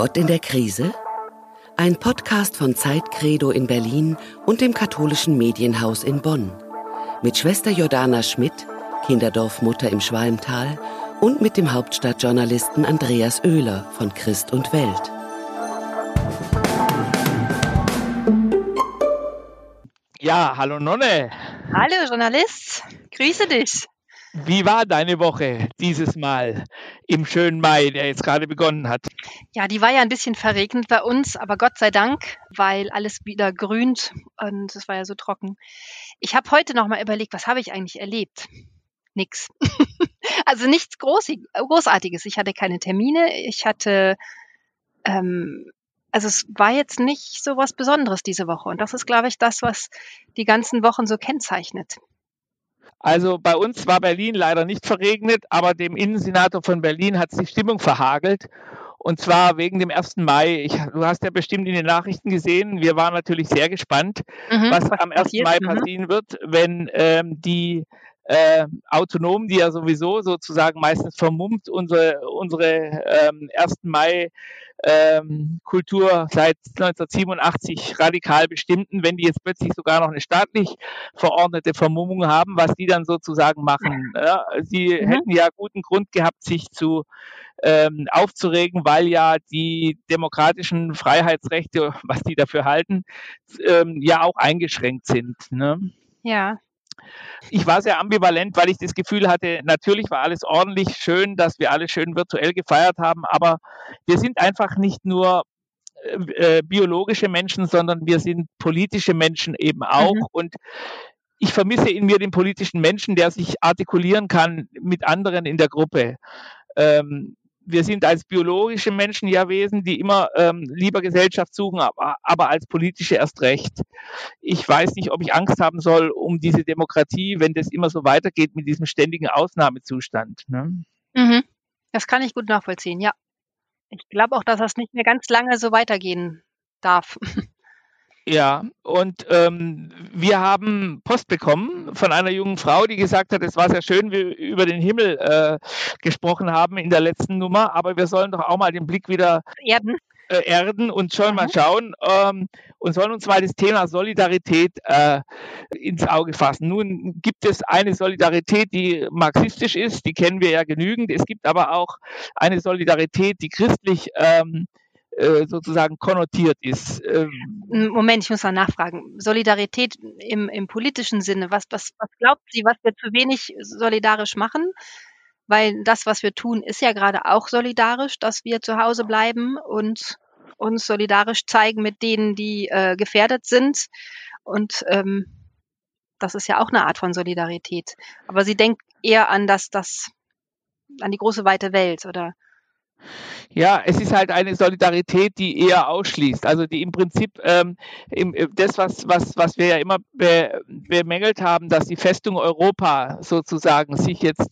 Gott in der Krise? Ein Podcast von Zeitcredo in Berlin und dem katholischen Medienhaus in Bonn. Mit Schwester Jordana Schmidt, Kinderdorfmutter im Schwalmtal und mit dem Hauptstadtjournalisten Andreas Oehler von Christ und Welt. Ja, hallo Nonne. Hallo Journalist, grüße dich. Wie war deine Woche dieses Mal im schönen Mai, der jetzt gerade begonnen hat? Ja, die war ja ein bisschen verregnet bei uns, aber Gott sei Dank, weil alles wieder grünt und es war ja so trocken. Ich habe heute noch mal überlegt, was habe ich eigentlich erlebt? Nix. also nichts Großartiges. Ich hatte keine Termine. Ich hatte, ähm, also es war jetzt nicht so was Besonderes diese Woche. Und das ist, glaube ich, das, was die ganzen Wochen so kennzeichnet. Also bei uns war Berlin leider nicht verregnet, aber dem Innensenator von Berlin hat es die Stimmung verhagelt. Und zwar wegen dem 1. Mai. Ich, du hast ja bestimmt in den Nachrichten gesehen, wir waren natürlich sehr gespannt, mhm, was, was, am 1. Mai mhm. passieren wird, wenn ähm, die äh, Autonomen, die ja sowieso sozusagen meistens vermummt unsere, unsere ähm, 1. Mai ähm, Kultur seit 1987 radikal bestimmten, wenn die jetzt plötzlich sogar noch eine staatlich verordnete Vermummung haben, was die dann sozusagen machen. Ja, sie mhm. hätten ja guten Grund gehabt, sich zu ähm, aufzuregen, weil ja die demokratischen Freiheitsrechte, was die dafür halten, ähm, ja auch eingeschränkt sind. Ne? Ja, ich war sehr ambivalent, weil ich das Gefühl hatte, natürlich war alles ordentlich schön, dass wir alle schön virtuell gefeiert haben, aber wir sind einfach nicht nur äh, äh biologische Menschen, sondern wir sind politische Menschen eben auch. Mhm. Und ich vermisse in mir den politischen Menschen, der sich artikulieren kann mit anderen in der Gruppe. Ähm, wir sind als biologische Menschen ja Wesen, die immer ähm, lieber Gesellschaft suchen, aber, aber als politische erst recht. Ich weiß nicht, ob ich Angst haben soll um diese Demokratie, wenn das immer so weitergeht mit diesem ständigen Ausnahmezustand. Ne? Mhm. Das kann ich gut nachvollziehen, ja. Ich glaube auch, dass das nicht mehr ganz lange so weitergehen darf. Ja, und ähm, wir haben Post bekommen von einer jungen Frau, die gesagt hat, es war sehr schön, wie wir über den Himmel äh, gesprochen haben in der letzten Nummer, aber wir sollen doch auch mal den Blick wieder erden, äh, erden und sollen mhm. mal schauen ähm, und sollen uns mal das Thema Solidarität äh, ins Auge fassen. Nun gibt es eine Solidarität, die marxistisch ist, die kennen wir ja genügend. Es gibt aber auch eine Solidarität, die christlich ähm, äh, sozusagen konnotiert ist. Ähm, Moment, ich muss mal nachfragen. Solidarität im, im politischen Sinne, was, was, was glaubt sie, was wir zu wenig solidarisch machen? Weil das, was wir tun, ist ja gerade auch solidarisch, dass wir zu Hause bleiben und uns solidarisch zeigen mit denen, die äh, gefährdet sind. Und ähm, das ist ja auch eine Art von Solidarität. Aber sie denkt eher an das, das, an die große weite Welt, oder? Ja, es ist halt eine Solidarität, die eher ausschließt. Also die im Prinzip ähm, im, äh, das, was, was, was wir ja immer be, bemängelt haben, dass die Festung Europa sozusagen sich jetzt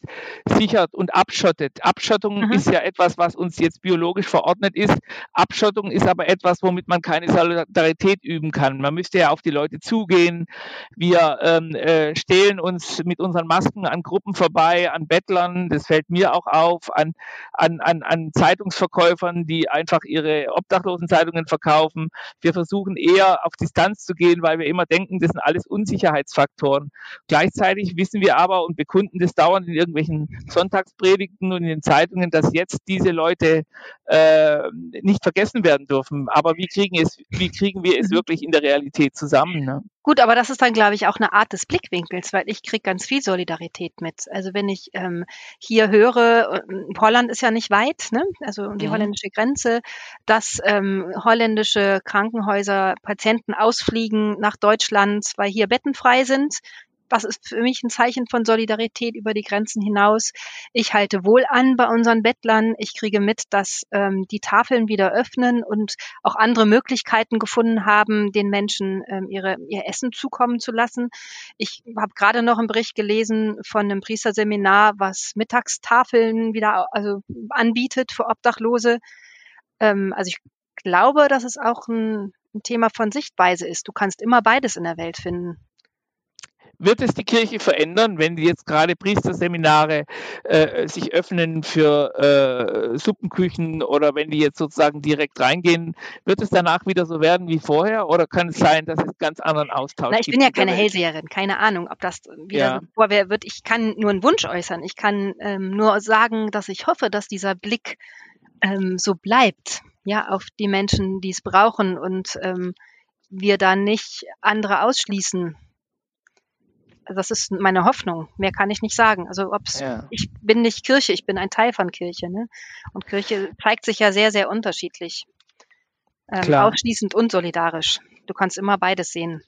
sichert und abschottet. Abschottung mhm. ist ja etwas, was uns jetzt biologisch verordnet ist. Abschottung ist aber etwas, womit man keine Solidarität üben kann. Man müsste ja auf die Leute zugehen. Wir ähm, äh, stehlen uns mit unseren Masken an Gruppen vorbei, an Bettlern, das fällt mir auch auf, an, an, an, an Zeitungsverkäufern, die einfach ihre Obdachlosenzeitungen verkaufen. Wir versuchen eher auf Distanz zu gehen, weil wir immer denken, das sind alles Unsicherheitsfaktoren. Gleichzeitig wissen wir aber und bekunden das dauernd in irgendwelchen Sonntagspredigten und in den Zeitungen, dass jetzt diese Leute äh, nicht vergessen werden dürfen. Aber wie kriegen, es, wie kriegen wir es wirklich in der Realität zusammen? Ne? Gut, aber das ist dann, glaube ich, auch eine Art des Blickwinkels, weil ich kriege ganz viel Solidarität mit. Also wenn ich ähm, hier höre, äh, Holland ist ja nicht weit, ne? also die mhm. holländische Grenze, dass ähm, holländische Krankenhäuser Patienten ausfliegen nach Deutschland, weil hier Betten frei sind das ist für mich ein Zeichen von Solidarität über die Grenzen hinaus. Ich halte wohl an bei unseren Bettlern. Ich kriege mit, dass ähm, die Tafeln wieder öffnen und auch andere Möglichkeiten gefunden haben, den Menschen ähm, ihre, ihr Essen zukommen zu lassen. Ich habe gerade noch einen Bericht gelesen von einem Priesterseminar, was Mittagstafeln wieder also anbietet für Obdachlose. Ähm, also ich glaube, dass es auch ein, ein Thema von Sichtweise ist. Du kannst immer beides in der Welt finden. Wird es die Kirche verändern, wenn jetzt gerade Priesterseminare äh, sich öffnen für äh, Suppenküchen oder wenn die jetzt sozusagen direkt reingehen? Wird es danach wieder so werden wie vorher oder kann es sein, dass es ganz anderen Austausch gibt? Ich bin ja keine Hellseherin, keine Ahnung, ob das wieder ja. so vorher wird. Ich kann nur einen Wunsch äußern. Ich kann ähm, nur sagen, dass ich hoffe, dass dieser Blick ähm, so bleibt, ja, auf die Menschen, die es brauchen und ähm, wir da nicht andere ausschließen das ist meine Hoffnung. Mehr kann ich nicht sagen. Also ob's, ja. ich bin nicht Kirche, ich bin ein Teil von Kirche. Ne? Und Kirche zeigt sich ja sehr, sehr unterschiedlich. Ähm, ausschließend und solidarisch. Du kannst immer beides sehen.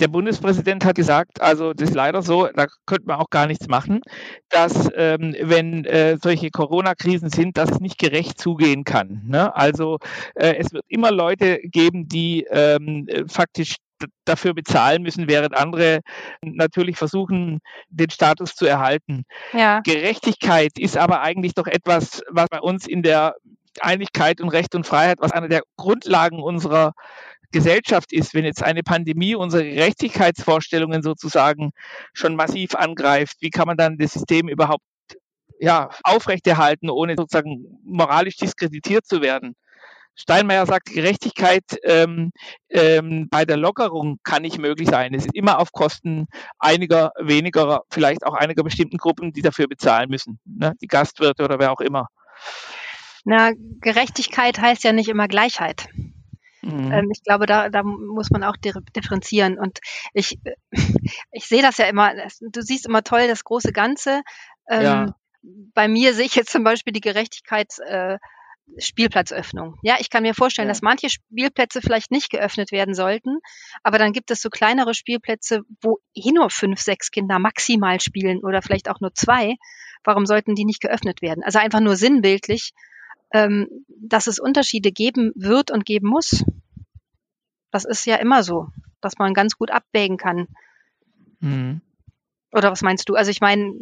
Der Bundespräsident hat gesagt, also das ist leider so, da könnte man auch gar nichts machen, dass ähm, wenn äh, solche Corona-Krisen sind, dass es nicht gerecht zugehen kann. Ne? Also äh, es wird immer Leute geben, die ähm, faktisch dafür bezahlen müssen, während andere natürlich versuchen, den Status zu erhalten. Ja. Gerechtigkeit ist aber eigentlich doch etwas, was bei uns in der Einigkeit und Recht und Freiheit, was eine der Grundlagen unserer Gesellschaft ist, wenn jetzt eine Pandemie unsere Gerechtigkeitsvorstellungen sozusagen schon massiv angreift, wie kann man dann das System überhaupt ja, aufrechterhalten, ohne sozusagen moralisch diskreditiert zu werden? Steinmeier sagt, Gerechtigkeit ähm, ähm, bei der Lockerung kann nicht möglich sein. Es ist immer auf Kosten einiger weniger, vielleicht auch einiger bestimmten Gruppen, die dafür bezahlen müssen. Ne? Die Gastwirte oder wer auch immer. Na, Gerechtigkeit heißt ja nicht immer Gleichheit. Mhm. Ähm, ich glaube, da, da muss man auch differenzieren. Und ich, ich sehe das ja immer, du siehst immer toll das große Ganze. Ähm, ja. Bei mir sehe ich jetzt zum Beispiel die Gerechtigkeit äh, Spielplatzöffnung. Ja, ich kann mir vorstellen, ja. dass manche Spielplätze vielleicht nicht geöffnet werden sollten, aber dann gibt es so kleinere Spielplätze, wo eh nur fünf, sechs Kinder maximal spielen oder vielleicht auch nur zwei. Warum sollten die nicht geöffnet werden? Also einfach nur sinnbildlich, ähm, dass es Unterschiede geben wird und geben muss. Das ist ja immer so, dass man ganz gut abwägen kann. Mhm. Oder was meinst du? Also ich meine,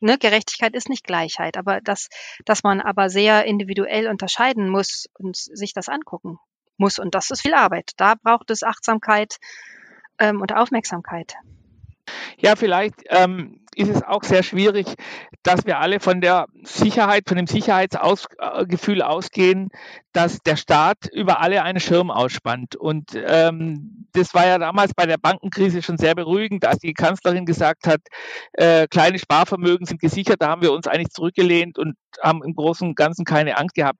ne, Gerechtigkeit ist nicht Gleichheit, aber dass, dass man aber sehr individuell unterscheiden muss und sich das angucken muss. Und das ist viel Arbeit. Da braucht es Achtsamkeit ähm, und Aufmerksamkeit. Ja, vielleicht ähm, ist es auch sehr schwierig, dass wir alle von der Sicherheit, von dem Sicherheitsgefühl ausgehen, dass der Staat über alle einen Schirm ausspannt. Und ähm, das war ja damals bei der Bankenkrise schon sehr beruhigend, als die Kanzlerin gesagt hat, äh, kleine Sparvermögen sind gesichert. Da haben wir uns eigentlich zurückgelehnt und haben im Großen und Ganzen keine Angst gehabt.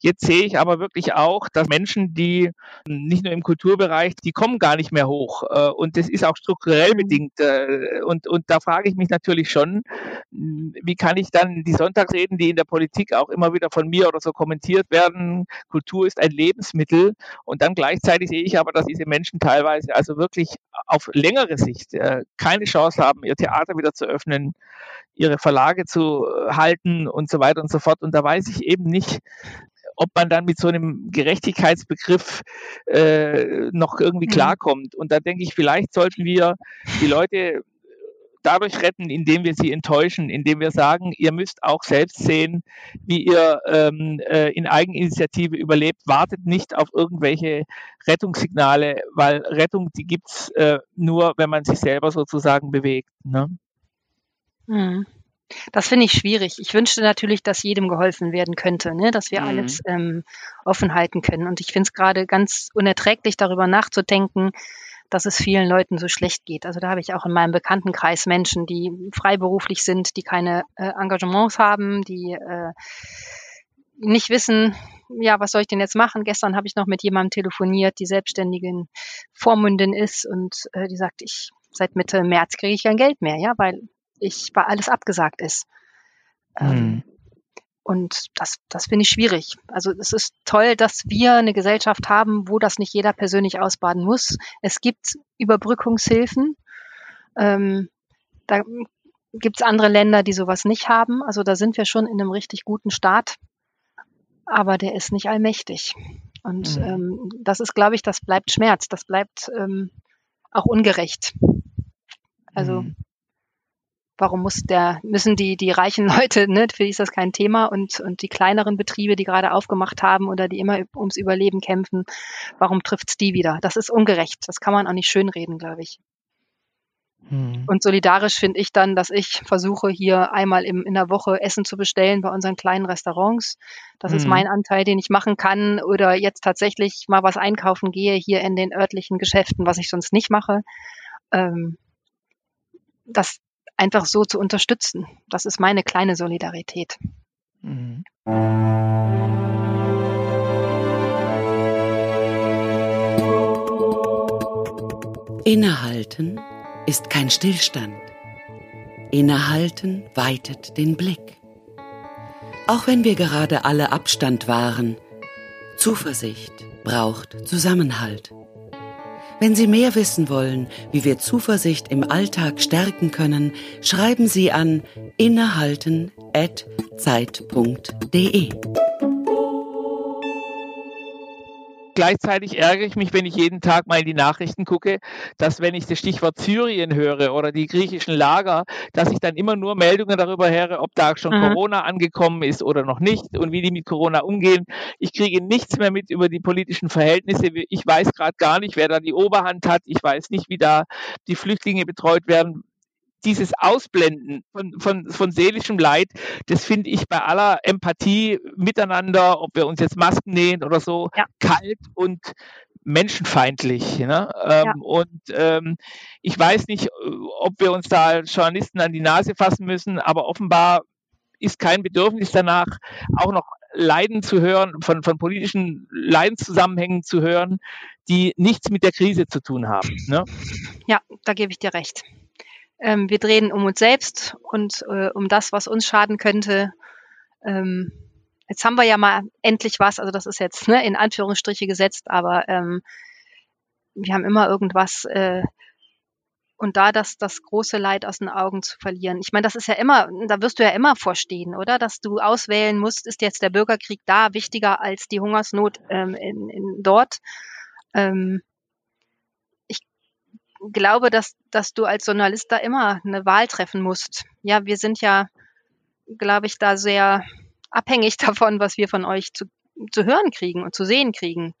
Jetzt sehe ich aber wirklich auch, dass Menschen, die nicht nur im Kulturbereich, die kommen gar nicht mehr hoch. Äh, und das ist auch strukturell mhm. bedingt. Äh, und, und da frage ich mich natürlich schon, wie kann ich dann die Sonntagsreden, die in der Politik auch immer wieder von mir oder so kommentiert werden, Kultur ist ein Lebensmittel. Und dann gleichzeitig sehe ich aber, dass diese Menschen teilweise also wirklich auf längere Sicht äh, keine Chance haben, ihr Theater wieder zu öffnen, ihre Verlage zu halten und so weiter und so fort. Und da weiß ich eben nicht, ob man dann mit so einem Gerechtigkeitsbegriff äh, noch irgendwie mhm. klarkommt. Und da denke ich, vielleicht sollten wir die Leute dadurch retten, indem wir sie enttäuschen, indem wir sagen, ihr müsst auch selbst sehen, wie ihr ähm, äh, in Eigeninitiative überlebt. Wartet nicht auf irgendwelche Rettungssignale, weil Rettung, die gibt's äh, nur, wenn man sich selber sozusagen bewegt. Ne? Mhm. Das finde ich schwierig. Ich wünschte natürlich, dass jedem geholfen werden könnte, ne? dass wir mhm. alles ähm, offen halten können. Und ich finde es gerade ganz unerträglich, darüber nachzudenken, dass es vielen Leuten so schlecht geht. Also da habe ich auch in meinem Bekanntenkreis Menschen, die freiberuflich sind, die keine äh, Engagements haben, die äh, nicht wissen, ja, was soll ich denn jetzt machen? Gestern habe ich noch mit jemandem telefoniert, die selbstständigen Vormündin ist und äh, die sagt, ich seit Mitte März kriege ich kein Geld mehr, ja, weil ich, weil alles abgesagt ist. Ähm, hm. Und das, das finde ich schwierig. Also es ist toll, dass wir eine Gesellschaft haben, wo das nicht jeder persönlich ausbaden muss. Es gibt Überbrückungshilfen. Ähm, da gibt es andere Länder, die sowas nicht haben. Also da sind wir schon in einem richtig guten Staat. Aber der ist nicht allmächtig. Und mhm. ähm, das ist, glaube ich, das bleibt Schmerz. Das bleibt ähm, auch ungerecht. Also mhm warum muss der, müssen die, die reichen Leute, ne, für die ist das kein Thema und, und die kleineren Betriebe, die gerade aufgemacht haben oder die immer ums Überleben kämpfen, warum trifft's die wieder? Das ist ungerecht. Das kann man auch nicht schönreden, glaube ich. Hm. Und solidarisch finde ich dann, dass ich versuche, hier einmal im, in der Woche Essen zu bestellen bei unseren kleinen Restaurants. Das hm. ist mein Anteil, den ich machen kann. Oder jetzt tatsächlich mal was einkaufen gehe hier in den örtlichen Geschäften, was ich sonst nicht mache. Ähm, das einfach so zu unterstützen. Das ist meine kleine Solidarität. Mhm. Innehalten ist kein Stillstand. Innehalten weitet den Blick. Auch wenn wir gerade alle Abstand wahren, Zuversicht braucht Zusammenhalt. Wenn Sie mehr wissen wollen, wie wir Zuversicht im Alltag stärken können, schreiben Sie an innehalten.zeit.de. Gleichzeitig ärgere ich mich, wenn ich jeden Tag mal in die Nachrichten gucke, dass wenn ich das Stichwort Syrien höre oder die griechischen Lager, dass ich dann immer nur Meldungen darüber höre, ob da schon mhm. Corona angekommen ist oder noch nicht und wie die mit Corona umgehen. Ich kriege nichts mehr mit über die politischen Verhältnisse. Ich weiß gerade gar nicht, wer da die Oberhand hat. Ich weiß nicht, wie da die Flüchtlinge betreut werden dieses Ausblenden von, von, von seelischem Leid, das finde ich bei aller Empathie miteinander, ob wir uns jetzt Masken nähen oder so, ja. kalt und menschenfeindlich. Ne? Ähm, ja. Und ähm, ich weiß nicht, ob wir uns da als Journalisten an die Nase fassen müssen, aber offenbar ist kein Bedürfnis danach, auch noch Leiden zu hören, von, von politischen Leidenszusammenhängen zu hören, die nichts mit der Krise zu tun haben. Ne? Ja, da gebe ich dir recht. Ähm, wir drehen um uns selbst und äh, um das, was uns schaden könnte. Ähm, jetzt haben wir ja mal endlich was, also das ist jetzt ne, in Anführungsstriche gesetzt, aber ähm, wir haben immer irgendwas äh, und da das, das große Leid aus den Augen zu verlieren. Ich meine, das ist ja immer, da wirst du ja immer vorstehen, oder? Dass du auswählen musst, ist jetzt der Bürgerkrieg da wichtiger als die Hungersnot ähm, in, in dort. Ähm, glaube, dass, dass du als Journalist da immer eine Wahl treffen musst. Ja, wir sind ja, glaube ich, da sehr abhängig davon, was wir von euch zu, zu hören kriegen und zu sehen kriegen.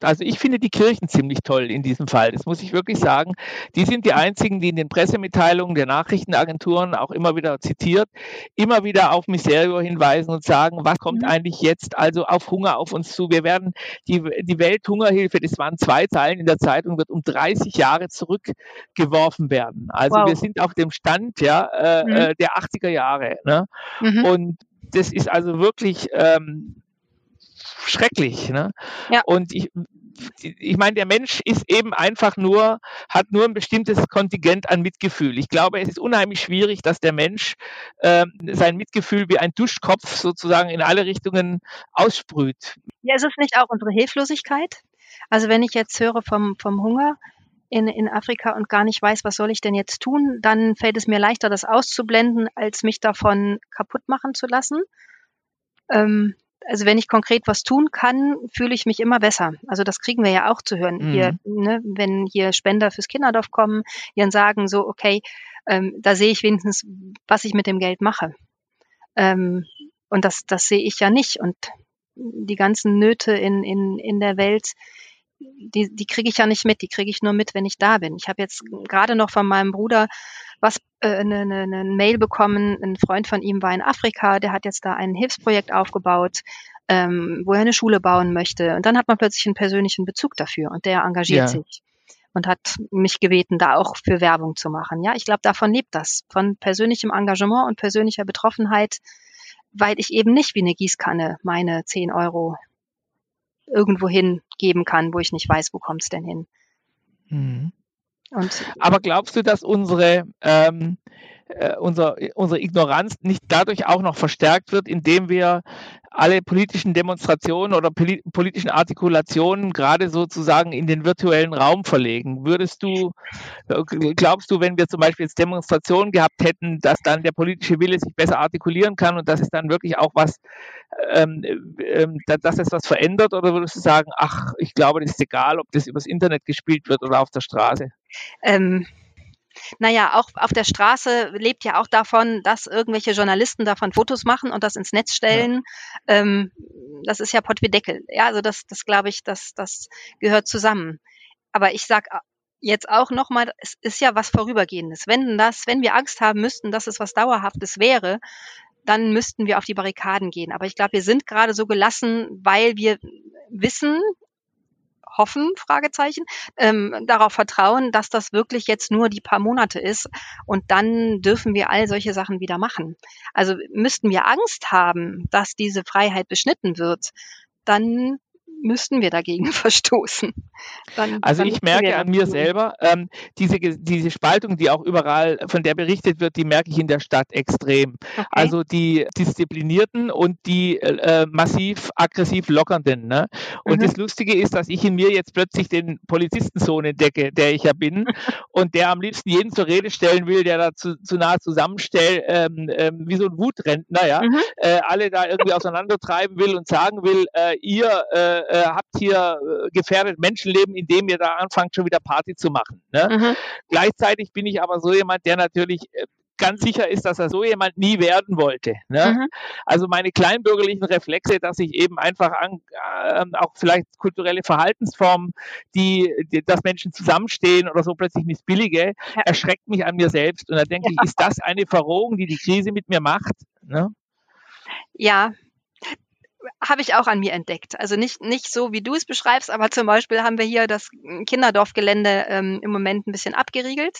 Also ich finde die Kirchen ziemlich toll in diesem Fall. Das muss ich wirklich sagen. Die sind die einzigen, die in den Pressemitteilungen der Nachrichtenagenturen auch immer wieder zitiert, immer wieder auf Miserio hinweisen und sagen, was kommt mhm. eigentlich jetzt also auf Hunger auf uns zu? Wir werden die, die Welthungerhilfe, das waren zwei Zeilen in der Zeitung, wird um 30 Jahre zurückgeworfen werden. Also wow. wir sind auf dem Stand ja, äh, mhm. Äh, der 80er Jahre. Ne? Mhm. Und das ist also wirklich ähm, schrecklich. Ne? Ja. Und ich, ich meine, der Mensch ist eben einfach nur, hat nur ein bestimmtes Kontingent an Mitgefühl. Ich glaube, es ist unheimlich schwierig, dass der Mensch äh, sein Mitgefühl wie ein Duschkopf sozusagen in alle Richtungen aussprüht. Ja, ist es nicht auch unsere Hilflosigkeit? Also wenn ich jetzt höre vom, vom Hunger, in, in Afrika und gar nicht weiß, was soll ich denn jetzt tun, dann fällt es mir leichter, das auszublenden, als mich davon kaputt machen zu lassen. Ähm, also wenn ich konkret was tun kann, fühle ich mich immer besser. Also das kriegen wir ja auch zu hören. Mhm. Hier, ne, wenn hier Spender fürs Kinderdorf kommen, die dann sagen so, okay, ähm, da sehe ich wenigstens, was ich mit dem Geld mache. Ähm, und das, das sehe ich ja nicht. Und die ganzen Nöte in, in, in der Welt, die, die kriege ich ja nicht mit. Die kriege ich nur mit, wenn ich da bin. Ich habe jetzt gerade noch von meinem Bruder was äh, eine, eine, eine Mail bekommen. Ein Freund von ihm war in Afrika, der hat jetzt da ein Hilfsprojekt aufgebaut, ähm, wo er eine Schule bauen möchte. Und dann hat man plötzlich einen persönlichen Bezug dafür und der engagiert ja. sich und hat mich gebeten, da auch für Werbung zu machen. Ja, ich glaube, davon lebt das, von persönlichem Engagement und persönlicher Betroffenheit, weil ich eben nicht wie eine Gießkanne meine 10 Euro irgendwo hingeben kann, wo ich nicht weiß, wo kommt's denn hin. Mhm. Und Aber glaubst du, dass unsere, ähm, äh, unser, unsere Ignoranz nicht dadurch auch noch verstärkt wird, indem wir alle politischen Demonstrationen oder politischen Artikulationen gerade sozusagen in den virtuellen Raum verlegen. Würdest du, äh, glaubst du, wenn wir zum Beispiel jetzt Demonstrationen gehabt hätten, dass dann der politische Wille sich besser artikulieren kann und dass es dann wirklich auch was, ähm, ähm, dass es was verändert? Oder würdest du sagen, ach, ich glaube, das ist egal, ob das übers Internet gespielt wird oder auf der Straße? Ähm, naja, auch auf der Straße lebt ja auch davon, dass irgendwelche Journalisten davon Fotos machen und das ins Netz stellen. Ja. Ähm, das ist ja Pott wie Deckel. Ja, also das, das glaube ich, das, das gehört zusammen. Aber ich sag jetzt auch nochmal, es ist ja was Vorübergehendes. Wenn das, wenn wir Angst haben müssten, dass es was Dauerhaftes wäre, dann müssten wir auf die Barrikaden gehen. Aber ich glaube, wir sind gerade so gelassen, weil wir wissen, hoffen, Fragezeichen, ähm, darauf vertrauen, dass das wirklich jetzt nur die paar Monate ist und dann dürfen wir all solche Sachen wieder machen. Also müssten wir Angst haben, dass diese Freiheit beschnitten wird, dann müssten wir dagegen verstoßen. Dann, also dann ich merke an mir selber, ähm, diese, diese Spaltung, die auch überall, von der berichtet wird, die merke ich in der Stadt extrem. Okay. Also die Disziplinierten und die äh, massiv aggressiv Lockernden. Ne? Und mhm. das Lustige ist, dass ich in mir jetzt plötzlich den Polizistensohn entdecke, der ich ja bin, und der am liebsten jeden zur Rede stellen will, der da zu, zu nahe zusammenstellt, ähm, ähm, wie so ein Wutrentner, ja, mhm. äh, alle da irgendwie auseinandertreiben will und sagen will, äh, ihr äh, habt hier äh, gefährdet Menschenleben, indem ihr da anfangt, schon wieder Party zu machen. Ne? Mhm. Gleichzeitig bin ich aber so jemand, der natürlich äh, ganz sicher ist, dass er so jemand nie werden wollte. Ne? Mhm. Also meine kleinbürgerlichen Reflexe, dass ich eben einfach an, äh, auch vielleicht kulturelle Verhaltensformen, die, die, dass Menschen zusammenstehen oder so plötzlich missbillige, ja. erschreckt mich an mir selbst. Und da denke ja. ich, ist das eine Verrohung, die die Krise mit mir macht? Ne? Ja, habe ich auch an mir entdeckt. Also nicht, nicht so, wie du es beschreibst, aber zum Beispiel haben wir hier das Kinderdorfgelände ähm, im Moment ein bisschen abgeriegelt.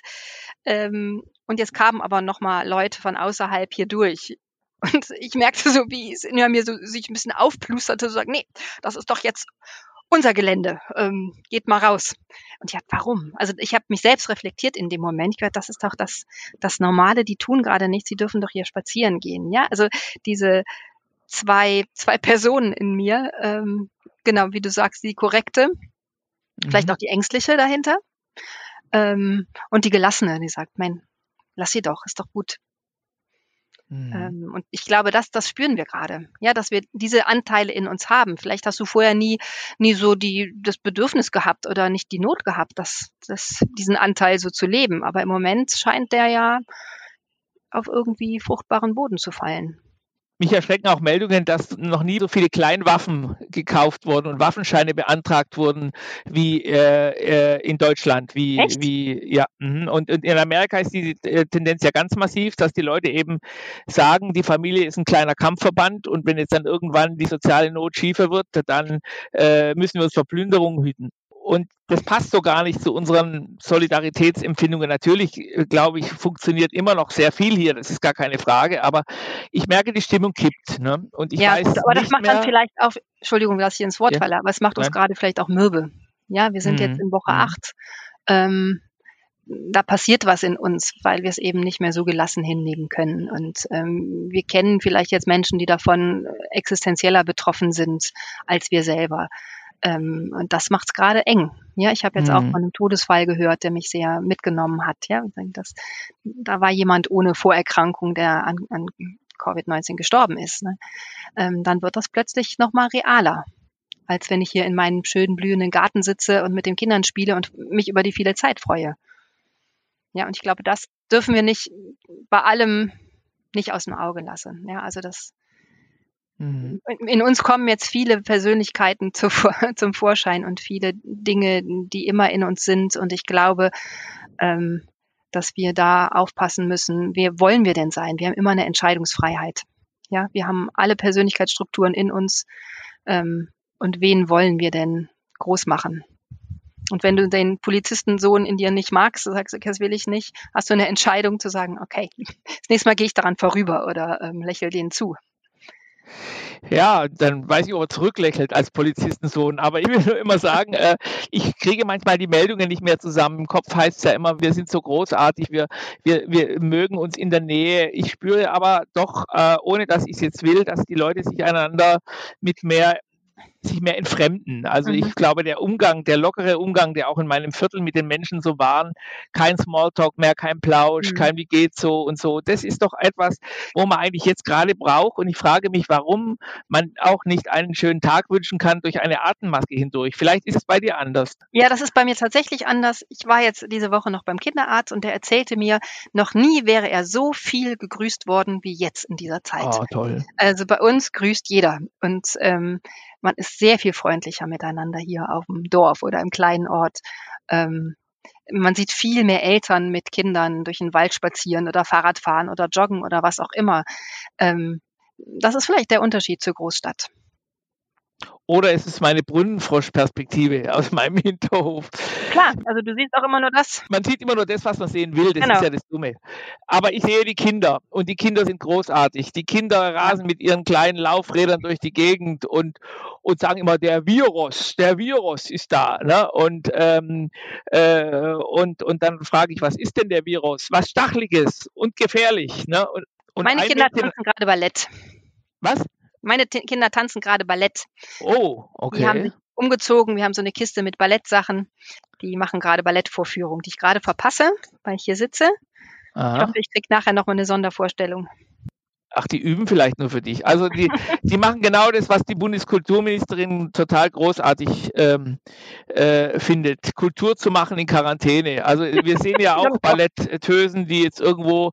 Ähm, und jetzt kamen aber nochmal Leute von außerhalb hier durch. Und ich merkte so, wie es in mir so sich ein bisschen aufplusterte, so sagen, nee, das ist doch jetzt unser Gelände, ähm, geht mal raus. Und ja, warum? Also ich habe mich selbst reflektiert in dem Moment. Ich dachte, das ist doch das, das Normale, die tun gerade nichts, sie dürfen doch hier spazieren gehen. Ja, also diese zwei, zwei Personen in mir. Ähm, genau, wie du sagst, die korrekte, mhm. vielleicht auch die ängstliche dahinter. Ähm, und die gelassene, die sagt, mein, lass sie doch, ist doch gut. Mhm. Ähm, und ich glaube, das, das spüren wir gerade. Ja, dass wir diese Anteile in uns haben. Vielleicht hast du vorher nie, nie so die, das Bedürfnis gehabt oder nicht die Not gehabt, das, das, diesen Anteil so zu leben. Aber im Moment scheint der ja auf irgendwie fruchtbaren Boden zu fallen. Mich erschrecken auch Meldungen, dass noch nie so viele Kleinwaffen gekauft wurden und Waffenscheine beantragt wurden wie äh, äh in Deutschland. Wie, Echt? wie, ja. Mhm. Und, und in Amerika ist die äh, Tendenz ja ganz massiv, dass die Leute eben sagen, die Familie ist ein kleiner Kampfverband und wenn jetzt dann irgendwann die soziale Not schiefer wird, dann äh, müssen wir uns vor Plünderungen hüten. Und das passt so gar nicht zu unseren Solidaritätsempfindungen. Natürlich, äh, glaube ich, funktioniert immer noch sehr viel hier, das ist gar keine Frage, aber ich merke, die Stimmung kippt. Ne? Und ich ja, weiß aber das macht mehr, dann vielleicht auch, Entschuldigung, dass ich ins Wort ja, falle, aber es macht uns gerade vielleicht auch mürbe. Ja, wir sind mhm. jetzt in Woche mhm. acht. Ähm, da passiert was in uns, weil wir es eben nicht mehr so gelassen hinnehmen können. Und ähm, wir kennen vielleicht jetzt Menschen, die davon existenzieller betroffen sind als wir selber. Ähm, und das macht es gerade eng. Ja, ich habe jetzt mhm. auch von einem Todesfall gehört, der mich sehr mitgenommen hat. Ja, das, da war jemand ohne Vorerkrankung, der an, an Covid-19 gestorben ist. Ne? Ähm, dann wird das plötzlich nochmal realer, als wenn ich hier in meinem schönen blühenden Garten sitze und mit den Kindern spiele und mich über die viele Zeit freue. Ja, und ich glaube, das dürfen wir nicht bei allem nicht aus dem Auge lassen. Ja, also das. In uns kommen jetzt viele Persönlichkeiten zu, zum Vorschein und viele Dinge, die immer in uns sind. Und ich glaube, ähm, dass wir da aufpassen müssen. Wer wollen wir denn sein? Wir haben immer eine Entscheidungsfreiheit. Ja, wir haben alle Persönlichkeitsstrukturen in uns. Ähm, und wen wollen wir denn groß machen? Und wenn du den Polizistensohn in dir nicht magst, du sagst, okay, das will ich nicht, hast du eine Entscheidung zu sagen, okay, das nächste Mal gehe ich daran vorüber oder ähm, lächel denen zu. Ja, dann weiß ich, ob er zurücklächelt als Polizistensohn. Aber ich will nur immer sagen, äh, ich kriege manchmal die Meldungen nicht mehr zusammen. Im Kopf heißt es ja immer, wir sind so großartig, wir, wir, wir mögen uns in der Nähe. Ich spüre aber doch, äh, ohne dass ich es jetzt will, dass die Leute sich einander mit mehr sich mehr entfremden. Also mhm. ich glaube, der Umgang, der lockere Umgang, der auch in meinem Viertel mit den Menschen so war, kein Smalltalk mehr, kein Plausch, mhm. kein wie geht's so und so, das ist doch etwas, wo man eigentlich jetzt gerade braucht. Und ich frage mich, warum man auch nicht einen schönen Tag wünschen kann durch eine Atemmaske hindurch. Vielleicht ist es bei dir anders. Ja, das ist bei mir tatsächlich anders. Ich war jetzt diese Woche noch beim Kinderarzt und der erzählte mir, noch nie wäre er so viel gegrüßt worden wie jetzt in dieser Zeit. Oh, toll. Also bei uns grüßt jeder. Und ähm, man ist sehr viel freundlicher miteinander hier auf dem Dorf oder im kleinen Ort. Ähm, man sieht viel mehr Eltern mit Kindern durch den Wald spazieren oder Fahrrad fahren oder joggen oder was auch immer. Ähm, das ist vielleicht der Unterschied zur Großstadt. Oder ist es meine Brunnenfrosch-Perspektive aus meinem Hinterhof? Klar, also du siehst auch immer nur das. Man sieht immer nur das, was man sehen will. Das genau. ist ja das Dumme. Aber ich sehe die Kinder und die Kinder sind großartig. Die Kinder rasen mit ihren kleinen Laufrädern durch die Gegend und, und sagen immer, der Virus, der Virus ist da. Ne? Und, ähm, äh, und, und dann frage ich, was ist denn der Virus? Was Stachliges und gefährlich. Ne? Und, und Meine Kinder tanzen gerade Ballett. Was? Meine T Kinder tanzen gerade Ballett. Oh, okay. Die haben sich umgezogen. Wir haben so eine Kiste mit Ballettsachen. Die machen gerade Ballettvorführungen, die ich gerade verpasse, weil ich hier sitze. Aha. Ich hoffe, ich kriege nachher noch mal eine Sondervorstellung. Ach, die üben vielleicht nur für dich. Also die, die machen genau das, was die Bundeskulturministerin total großartig ähm, äh, findet, Kultur zu machen in Quarantäne. Also wir sehen ja auch Ballettösen, die jetzt irgendwo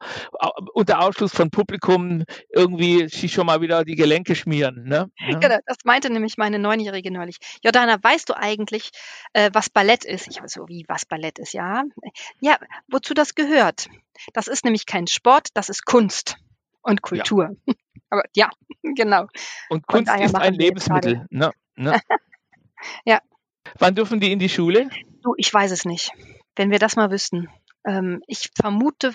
unter Ausschluss von Publikum irgendwie sich schon mal wieder die Gelenke schmieren. Ne? Ja. Genau, das meinte nämlich meine Neunjährige neulich. Jordana, weißt du eigentlich, äh, was Ballett ist? Ich habe so, wie was Ballett ist, ja? Ja, wozu das gehört? Das ist nämlich kein Sport, das ist Kunst und Kultur. Ja. Aber ja, genau. Und Kunst ist ein Lebensmittel. Ne? Ne? ja. Wann dürfen die in die Schule? Du, ich weiß es nicht. Wenn wir das mal wüssten. Ähm, ich vermute,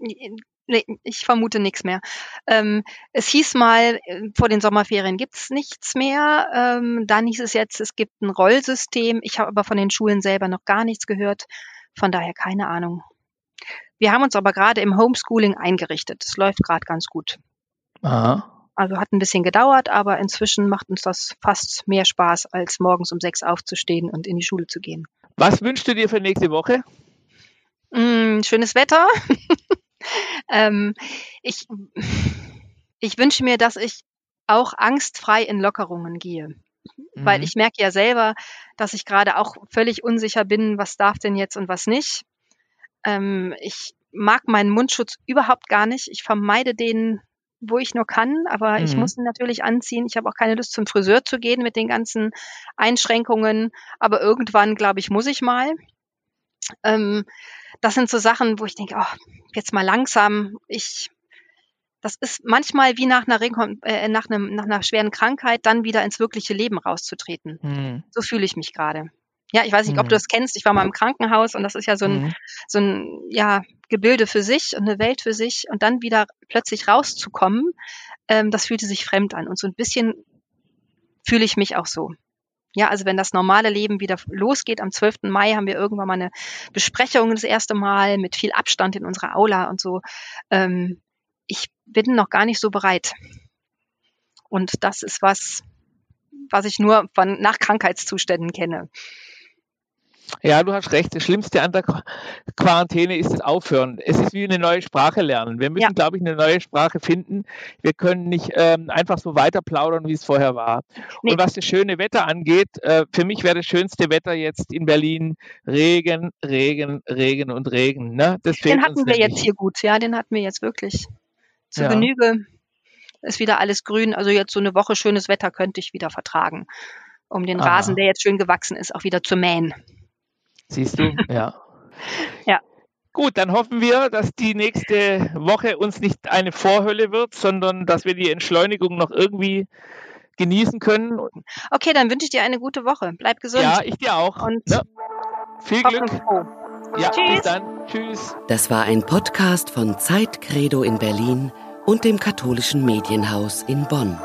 nee, ich vermute nichts mehr. Ähm, es hieß mal, vor den Sommerferien gibt es nichts mehr. Ähm, dann hieß es jetzt, es gibt ein Rollsystem. Ich habe aber von den Schulen selber noch gar nichts gehört. Von daher keine Ahnung. Wir haben uns aber gerade im Homeschooling eingerichtet. Es läuft gerade ganz gut. Aha. Also hat ein bisschen gedauert, aber inzwischen macht uns das fast mehr Spaß, als morgens um sechs aufzustehen und in die Schule zu gehen. Was wünschst du dir für nächste Woche? Mm, schönes Wetter. ähm, ich, ich wünsche mir, dass ich auch angstfrei in Lockerungen gehe. Mhm. Weil ich merke ja selber, dass ich gerade auch völlig unsicher bin, was darf denn jetzt und was nicht. Ähm, ich mag meinen Mundschutz überhaupt gar nicht. Ich vermeide den, wo ich nur kann, aber mhm. ich muss ihn natürlich anziehen. Ich habe auch keine Lust zum Friseur zu gehen mit den ganzen Einschränkungen, aber irgendwann, glaube ich, muss ich mal. Ähm, das sind so Sachen, wo ich denke, oh, jetzt mal langsam. Ich, das ist manchmal wie nach einer, äh, nach, einem, nach einer schweren Krankheit, dann wieder ins wirkliche Leben rauszutreten. Mhm. So fühle ich mich gerade. Ja, ich weiß nicht, ob du mhm. das kennst. Ich war mal im Krankenhaus und das ist ja so ein, mhm. so ein ja, Gebilde für sich und eine Welt für sich und dann wieder plötzlich rauszukommen, ähm, das fühlte sich fremd an. Und so ein bisschen fühle ich mich auch so. Ja, also wenn das normale Leben wieder losgeht, am 12. Mai haben wir irgendwann mal eine Besprechung das erste Mal mit viel Abstand in unserer Aula und so. Ähm, ich bin noch gar nicht so bereit. Und das ist was, was ich nur von nach Krankheitszuständen kenne. Ja, du hast recht. Das Schlimmste an der Quarantäne ist das Aufhören. Es ist wie eine neue Sprache lernen. Wir müssen, ja. glaube ich, eine neue Sprache finden. Wir können nicht ähm, einfach so weiter plaudern, wie es vorher war. Nee. Und was das schöne Wetter angeht, äh, für mich wäre das schönste Wetter jetzt in Berlin Regen, Regen, Regen und Regen. Ne? Das den hatten wir jetzt hier gut. Ja, den hatten wir jetzt wirklich zu ja. Genüge. Ist wieder alles grün. Also jetzt so eine Woche schönes Wetter könnte ich wieder vertragen, um den Aha. Rasen, der jetzt schön gewachsen ist, auch wieder zu mähen. Siehst du? Ja. ja. Gut, dann hoffen wir, dass die nächste Woche uns nicht eine Vorhölle wird, sondern dass wir die Entschleunigung noch irgendwie genießen können. Okay, dann wünsche ich dir eine gute Woche. Bleib gesund. Ja, ich dir auch. Und ja. viel Glück. Ja, Tschüss. bis dann. Tschüss. Das war ein Podcast von Zeit Credo in Berlin und dem katholischen Medienhaus in Bonn.